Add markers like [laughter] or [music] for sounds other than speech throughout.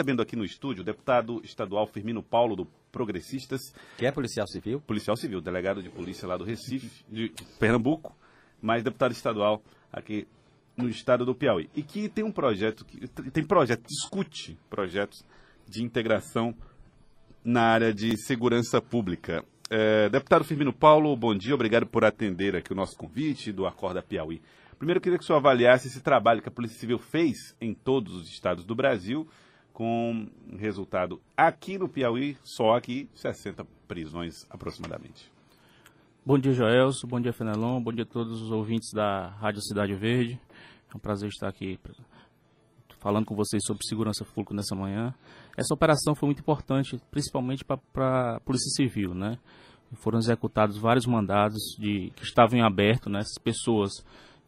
recebendo aqui no estúdio o deputado estadual Firmino Paulo, do Progressistas. Que é policial civil? Policial civil, delegado de polícia lá do Recife, de Pernambuco, mas deputado estadual aqui no estado do Piauí. E que tem um projeto, que tem projeto, discute projetos de integração na área de segurança pública. É, deputado Firmino Paulo, bom dia, obrigado por atender aqui o nosso convite do Acorda Piauí. Primeiro, eu queria que o senhor avaliasse esse trabalho que a Polícia Civil fez em todos os estados do Brasil, com resultado aqui no Piauí, só aqui, 60 prisões aproximadamente. Bom dia, Joelso. Bom dia, Fenelon. Bom dia a todos os ouvintes da Rádio Cidade Verde. É um prazer estar aqui falando com vocês sobre segurança pública nessa manhã. Essa operação foi muito importante, principalmente para a Polícia Civil, né? Foram executados vários mandados de, que estavam em aberto, né? Essas pessoas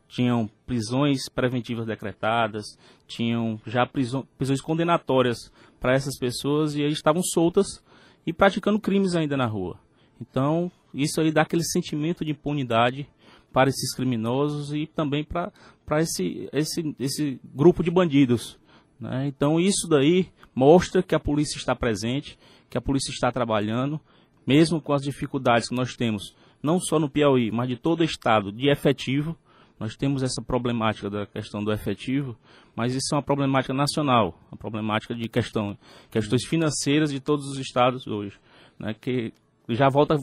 tinham prisões preventivas decretadas, tinham já prisão, prisões condenatórias para essas pessoas e eles estavam soltas e praticando crimes ainda na rua. Então, isso aí dá aquele sentimento de impunidade para esses criminosos e também para esse, esse, esse grupo de bandidos. Né? Então, isso daí mostra que a polícia está presente, que a polícia está trabalhando, mesmo com as dificuldades que nós temos, não só no Piauí, mas de todo o estado, de efetivo. Nós temos essa problemática da questão do efetivo, mas isso é uma problemática nacional, uma problemática de questão, questões financeiras de todos os estados hoje, né, que já volta,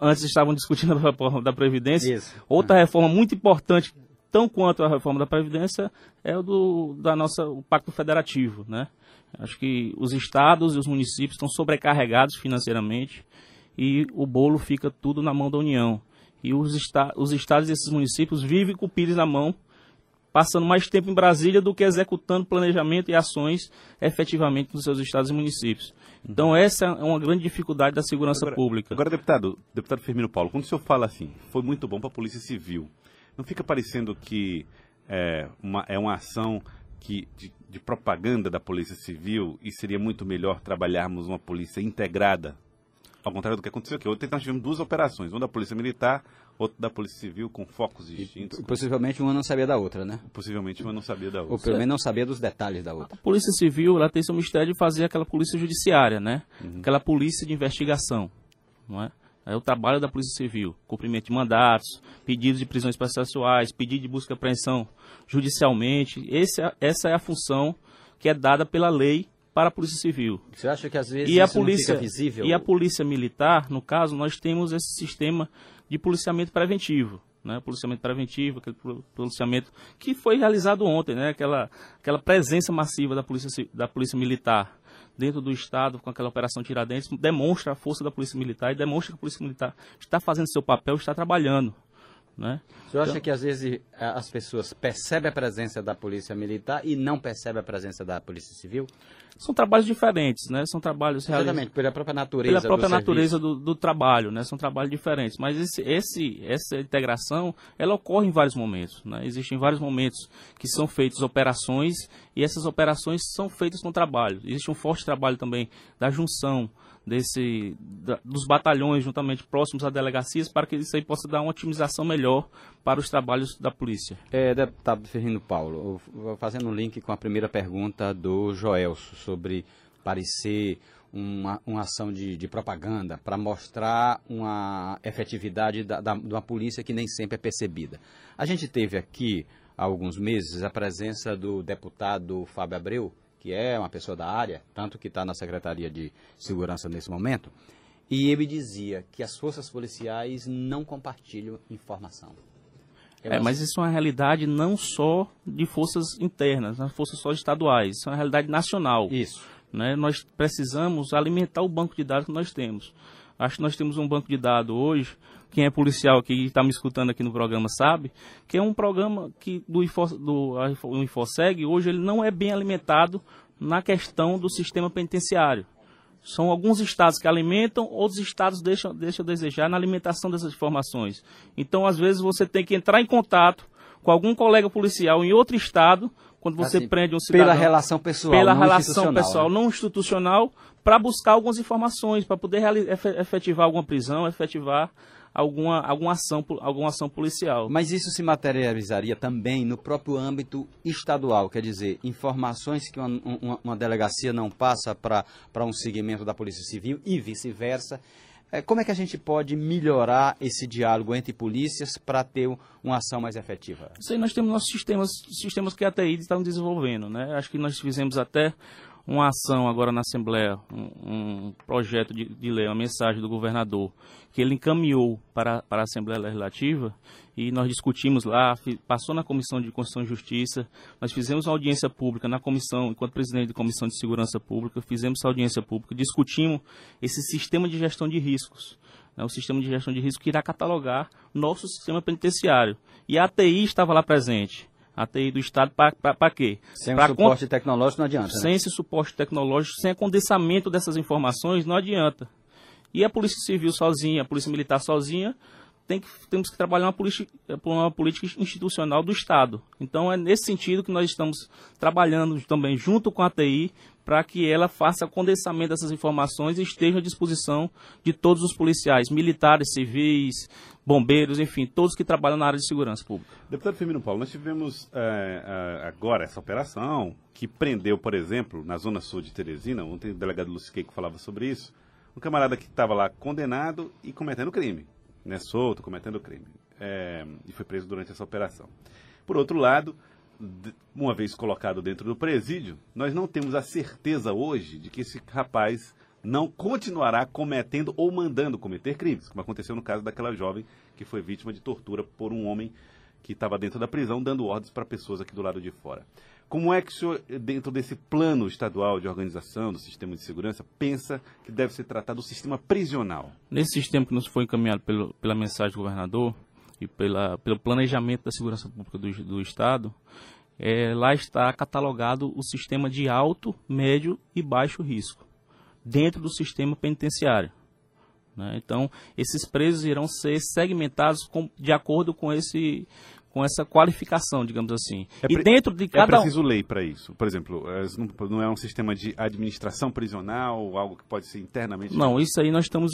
antes estavam discutindo [laughs] a reforma da Previdência, isso. outra reforma muito importante, tão quanto a reforma da Previdência, é o do da nossa, o Pacto Federativo, né? Acho que os estados e os municípios estão sobrecarregados financeiramente e o bolo fica tudo na mão da União e os, esta os estados e esses municípios vivem com o pires na mão, passando mais tempo em Brasília do que executando planejamento e ações efetivamente nos seus estados e municípios. Então essa é uma grande dificuldade da segurança agora, pública. Agora, deputado, deputado Firmino Paulo, quando o senhor fala assim, foi muito bom para a Polícia Civil, não fica parecendo que é uma, é uma ação que, de, de propaganda da Polícia Civil e seria muito melhor trabalharmos uma polícia integrada ao contrário do que aconteceu aqui. Ontem nós tivemos duas operações, uma da Polícia Militar, outra da Polícia Civil, com focos distintos. E, possivelmente uma não sabia da outra, né? Possivelmente uma não sabia da outra. Ou pelo menos não sabia dos detalhes da outra. A Polícia Civil ela tem seu mistério de fazer aquela polícia judiciária, né? Uhum. Aquela polícia de investigação, não é? É o trabalho da Polícia Civil, cumprimento de mandatos, pedidos de prisões processuais, pedido de busca e apreensão judicialmente. Esse, é, essa é a função que é dada pela lei para a Polícia Civil. Você acha que às vezes e a polícia, visível? E a Polícia Militar, no caso, nós temos esse sistema de policiamento preventivo. Né, policiamento preventivo, aquele policiamento que foi realizado ontem, né, aquela, aquela presença massiva da polícia, da polícia Militar dentro do Estado com aquela operação Tiradentes demonstra a força da Polícia Militar e demonstra que a Polícia Militar está fazendo seu papel, está trabalhando. Né? Você então, acha que às vezes as pessoas percebem a presença da polícia militar e não percebem a presença da polícia civil? São trabalhos diferentes, né? São trabalhos Exatamente, pela própria natureza. Pela própria do natureza do, do, trabalho, né? São trabalhos diferentes. Mas esse, esse, essa integração, ela ocorre em vários momentos, né? Existem vários momentos que são feitas operações e essas operações são feitas com trabalho. Existe um forte trabalho também da junção desse, da, dos batalhões juntamente próximos às delegacias para que isso aí possa dar uma otimização melhor para os trabalhos da polícia. É, deputado Ferrino Paulo, fazendo um link com a primeira pergunta do Joelso sobre parecer uma, uma ação de, de propaganda para mostrar uma efetividade da, da, de uma polícia que nem sempre é percebida. A gente teve aqui há alguns meses a presença do deputado Fábio Abreu, que é uma pessoa da área, tanto que está na Secretaria de Segurança nesse momento, e ele dizia que as forças policiais não compartilham informação. Eu é, mas isso é uma realidade não só de forças internas, não forças só estaduais, isso é uma realidade nacional. Isso. Né? Nós precisamos alimentar o banco de dados que nós temos. Acho que nós temos um banco de dados hoje quem é policial aqui e está me escutando aqui no programa sabe, que é um programa que do, Info, do o Infoseg, hoje ele não é bem alimentado na questão do sistema penitenciário. São alguns estados que alimentam, outros estados deixam, deixam a desejar na alimentação dessas informações. Então, às vezes, você tem que entrar em contato com algum colega policial em outro estado, quando você assim, prende um cidadão. Pela relação pessoal, Pela relação pessoal, né? não institucional, para buscar algumas informações, para poder efetivar alguma prisão, efetivar alguma, alguma, ação, alguma ação policial. Mas isso se materializaria também no próprio âmbito estadual, quer dizer, informações que uma, uma, uma delegacia não passa para um segmento da Polícia Civil e vice-versa. É, como é que a gente pode melhorar esse diálogo entre polícias para ter uma ação mais efetiva? Isso aí nós temos nossos sistemas, sistemas que a TI estão desenvolvendo, né? Acho que nós fizemos até uma ação agora na Assembleia, um, um projeto de, de, lei, uma mensagem do governador, que ele encaminhou para, para a Assembleia Legislativa e nós discutimos lá, passou na Comissão de Constituição e Justiça, nós fizemos uma audiência pública na comissão, enquanto presidente da Comissão de Segurança Pública, fizemos essa audiência pública, discutimos esse sistema de gestão de riscos. Né, o sistema de gestão de risco que irá catalogar nosso sistema penitenciário. E a ATI estava lá presente a TI do Estado para quê? Sem pra o suporte tecnológico não adianta. Sem né? esse suporte tecnológico, sem condensamento dessas informações, não adianta. E a Polícia Civil sozinha, a Polícia Militar sozinha, tem que, temos que trabalhar uma política, uma política institucional do Estado. Então é nesse sentido que nós estamos trabalhando também junto com a TI para que ela faça condensamento dessas informações e esteja à disposição de todos os policiais, militares, civis, bombeiros, enfim, todos que trabalham na área de segurança pública. Deputado Firmino Paulo, nós tivemos é, agora essa operação que prendeu, por exemplo, na zona sul de Teresina, ontem o delegado Luciqueico falava sobre isso, um camarada que estava lá condenado e cometendo crime, né, solto, cometendo crime, é, e foi preso durante essa operação. Por outro lado, uma vez colocado dentro do presídio, nós não temos a certeza hoje de que esse rapaz não continuará cometendo ou mandando cometer crimes, como aconteceu no caso daquela jovem que foi vítima de tortura por um homem que estava dentro da prisão dando ordens para pessoas aqui do lado de fora. Como é que o senhor, dentro desse plano estadual de organização do sistema de segurança, pensa que deve ser tratado o sistema prisional? Nesse sistema que nos foi encaminhado pelo, pela mensagem do governador, e pela, pelo planejamento da segurança pública do, do Estado, é, lá está catalogado o sistema de alto, médio e baixo risco, dentro do sistema penitenciário. Né? Então, esses presos irão ser segmentados com, de acordo com esse com essa qualificação, digamos assim. É e dentro de é cada é preciso lei para isso. Por exemplo, não é um sistema de administração prisional, algo que pode ser internamente. Não, isso aí nós estamos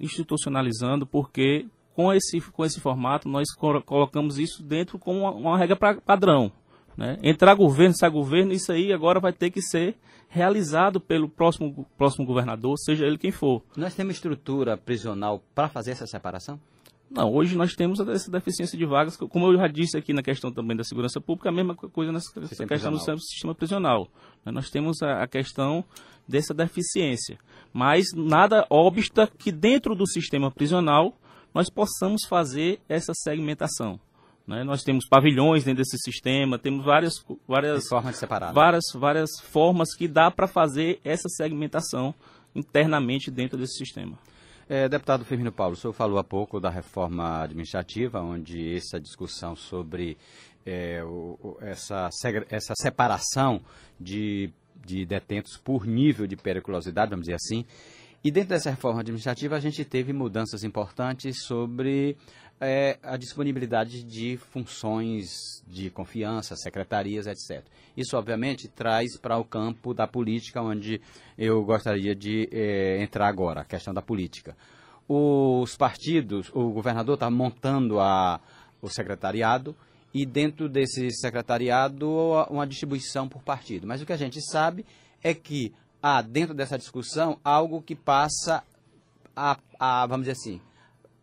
institucionalizando porque com esse, com esse formato, nós colocamos isso dentro como uma, uma regra pra, padrão. Né? Entrar governo, sair governo, isso aí agora vai ter que ser realizado pelo próximo, próximo governador, seja ele quem for. Nós temos estrutura prisional para fazer essa separação? Não, hoje nós temos essa deficiência de vagas, como eu já disse aqui na questão também da segurança pública, a mesma coisa nessa sistema questão prisional. do sistema prisional. Né? Nós temos a, questão dessa deficiência, mas nada obsta que dentro do sistema prisional nós possamos fazer essa segmentação. Né? Nós temos pavilhões dentro desse sistema, temos várias, várias, formas várias, várias formas que dá para fazer essa segmentação internamente dentro desse sistema. É, deputado Firmino Paulo, o senhor falou há pouco da reforma administrativa, onde essa discussão sobre é, o, essa, essa separação de, de detentos por nível de periculosidade, vamos dizer assim, e dentro dessa reforma administrativa, a gente teve mudanças importantes sobre é, a disponibilidade de funções de confiança, secretarias, etc. Isso, obviamente, traz para o campo da política, onde eu gostaria de é, entrar agora, a questão da política. Os partidos, o governador está montando a, o secretariado e dentro desse secretariado uma distribuição por partido. Mas o que a gente sabe é que há dentro dessa discussão algo que passa a, a, vamos dizer assim,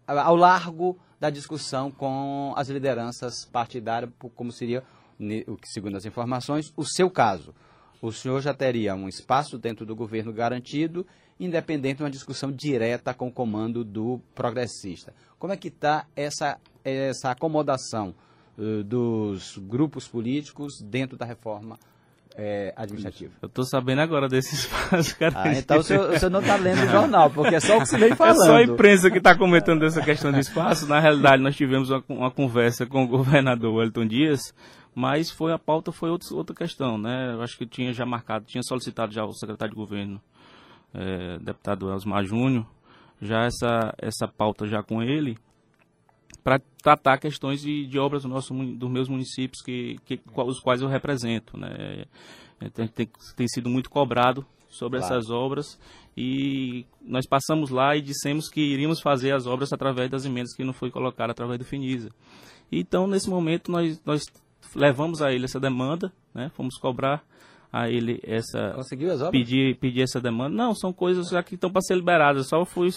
ao largo da discussão com as lideranças partidárias, como seria, segundo as informações, o seu caso. O senhor já teria um espaço dentro do governo garantido, independente de uma discussão direta com o comando do progressista. Como é que está essa, essa acomodação uh, dos grupos políticos dentro da reforma é, administrativo. Eu estou sabendo agora desse espaço, [laughs] cara. Ah, então o senhor, o senhor não está lendo o jornal, porque é só o que você vem falando. [laughs] É só a imprensa que está comentando essa questão de espaço. Na realidade, nós tivemos uma, uma conversa com o [laughs] governador Wellington Dias, mas foi a pauta foi outro, outra questão, né? Eu acho que tinha já marcado, tinha solicitado já o secretário de governo, é, deputado Elsmar Júnior, já essa, essa pauta já com ele, para tratar questões de, de obras do nosso, dos meus municípios, que, que, os quais eu represento. Né? É, tem, tem, tem sido muito cobrado sobre Claro. essas obras e nós passamos lá e dissemos que iríamos fazer as obras através das emendas que não foi colocada através do Finisa. Então, nesse momento, nós, nós levamos a ele essa demanda, né? fomos cobrar a ele essa, Conseguiu as obras? pedir, pedir essa demanda. Não, são coisas já que estão para ser liberadas. Só fui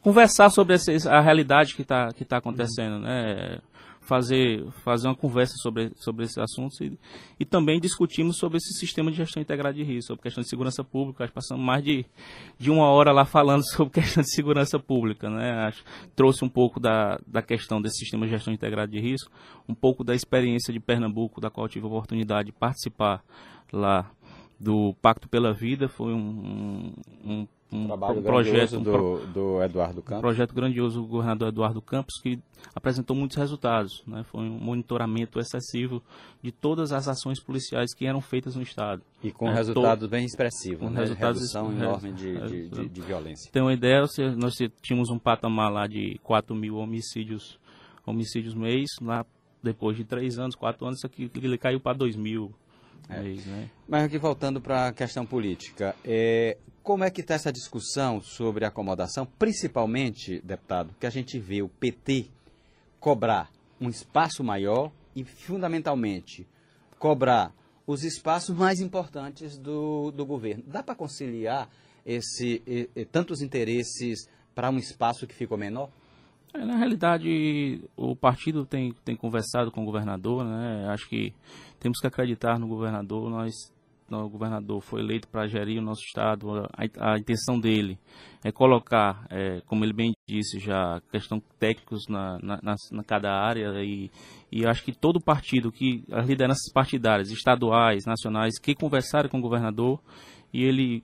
conversar sobre esse- a realidade que está que tá acontecendo, né? Fazer, fazer uma conversa sobre, sobre esses assuntos e, e também discutimos sobre esse sistema de gestão integrada de risco, sobre questão de segurança pública. Nós passamos mais de, de uma hora lá falando [laughs] sobre questão de segurança pública, né? Acho, trouxe um pouco da, da questão desse sistema de gestão integrada de risco, um pouco da experiência de Pernambuco, da qual tive a oportunidade de participar lá do Pacto pela Vida, foi um, um, um, Trabalho um projeto, um do, do Eduardo um Campos. projeto grandioso do governador Eduardo Campos que apresentou muitos resultados. Né? Foi um monitoramento excessivo de todas as ações policiais que eram feitas no Estado. E com É, resultados bem expressivos, com né? resultados Redução enorme de, é, de, de, de violência. Tem uma ideia, nós tínhamos um patamar lá de 4 mil homicídios, homicídios mês, lá depois de 3 anos, 4 anos, isso aqui ele caiu para 2 mil mês. Né? Mas aqui voltando para a questão política, é, como é que está essa discussão sobre acomodação, principalmente, deputado, que a gente vê o PT cobrar um espaço maior e, fundamentalmente, cobrar os espaços mais importantes do, do governo. Dá para conciliar esse, tantos interesses para um espaço que ficou menor? É, na realidade, o partido tem, tem conversado com o governador, né? Acho que temos que acreditar no governador. Nós, o governador foi eleito para gerir o nosso estado. A, a intenção dele é colocar, é, como ele bem disse já, questão técnicos na, na, na, na cada área e, e acho que todo partido que as lideranças partidárias, estaduais, nacionais, que conversaram com o governador e ele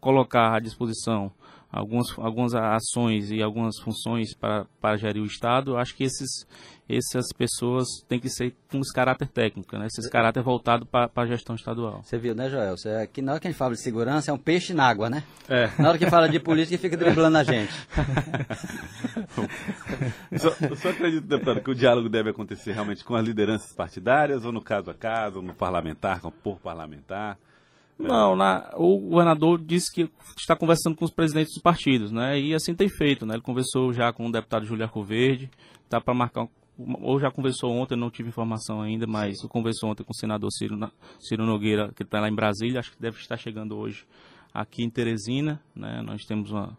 colocar à disposição algumas, algumas ações e algumas funções para, para gerir o Estado, eu acho que esses, essas pessoas têm que ser com esse caráter técnico, né? esse caráter voltado para para a gestão estadual. Você viu, né, Joel? Você, aqui na hora que a gente fala de segurança, é um peixe na água, né? É. Na hora que fala de política, fica driblando a gente. Só, eu só acredito, deputado, que o diálogo deve acontecer realmente com as lideranças partidárias, ou no caso a caso, ou no parlamentar, com por parlamentar. Não, na- o governador disse que está conversando com os presidentes dos partidos, né? E assim tem feito, né? Ele conversou já com o deputado Júlio Arcoverde, tá para marcar, ou já conversou ontem, não tive informação ainda, mas conversou ontem com o senador Ciro, Ciro Nogueira, que está lá em Brasília, acho que deve estar chegando hoje aqui em Teresina, né? Nós temos uma,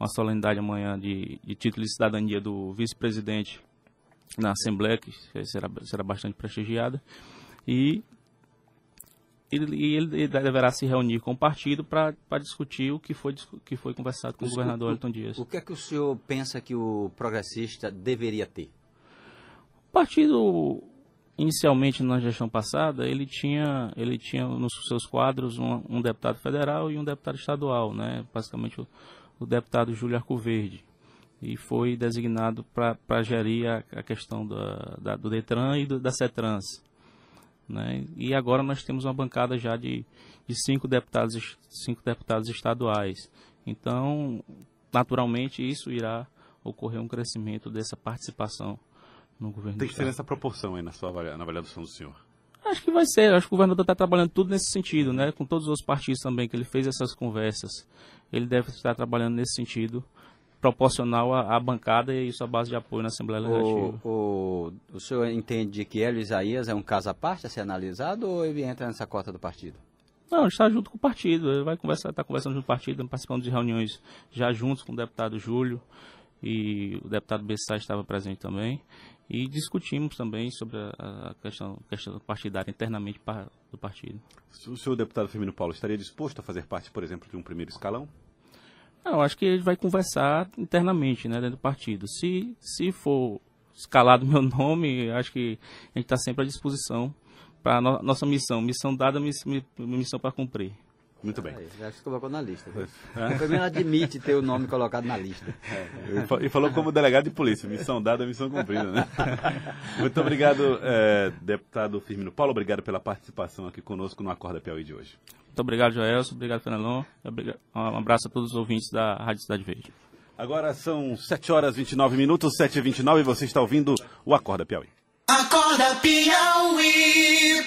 uma solenidade amanhã de, de título de cidadania do vice-presidente na Assembleia, que será, será bastante prestigiada. E ele, e ele deverá se reunir com o partido para discutir o que foi, que foi conversado com o governador Elton Dias. O que é que o senhor pensa que o progressista deveria ter? O partido, inicialmente na gestão passada, ele tinha, ele tinha nos seus quadros um, um deputado federal e um deputado estadual, né? basicamente o, o deputado Júlio Arcoverde. E foi designado para gerir a, a questão da, da- do Detran e do- da CETRANS. Né? E agora nós temos uma bancada já de, de cinco, deputados, cinco deputados estaduais. Então, naturalmente, isso irá ocorrer um crescimento dessa participação no governo Tem que ser nessa proporção aí na sua na avaliação do senhor. Acho que vai ser, acho que o governador está trabalhando tudo nesse sentido, né? Com todos os partidos também que ele fez essas conversas. Ele deve estar trabalhando nesse sentido, proporcional à, à bancada e isso à base de apoio na Assembleia Legislativa. O, o, o senhor entende que Hélio Isaías é um caso à parte a ser analisado ou ele entra nessa cota do partido? Não, ele está junto com o partido, ele vai conversar, está conversando junto com o partido, participando de reuniões já juntos com o deputado Júlio e o deputado Bessá estava presente também. E discutimos também sobre a, questão, questão partidária internamente do partido. O senhor deputado Firmino Paulo estaria disposto a fazer parte, por exemplo, de um primeiro escalão? Não, eu acho que ele vai conversar internamente, né, dentro do partido. Se, se for escalado [laughs] meu nome, acho que a gente está sempre à disposição para no, nossa missão. Missão dada, miss- mi- missão para cumprir. Muito bem. Aí, já se colocou na lista. viu? O primeiro admite ter o nome colocado na lista. E fa- E falou como delegado de polícia, missão dada, missão cumprida, né? [laughs] Muito obrigado, eh, deputado Firmino Paulo, obrigado pela participação aqui conosco no Acorda Piauí de hoje. Muito obrigado, Joelson. Obrigado, Fernandão. Um abraço a todos os ouvintes da Rádio Cidade Verde. Agora são 7 horas e 29 minutos, 7 e 29 e você está ouvindo o Acorda Piauí. Acorda Piauí.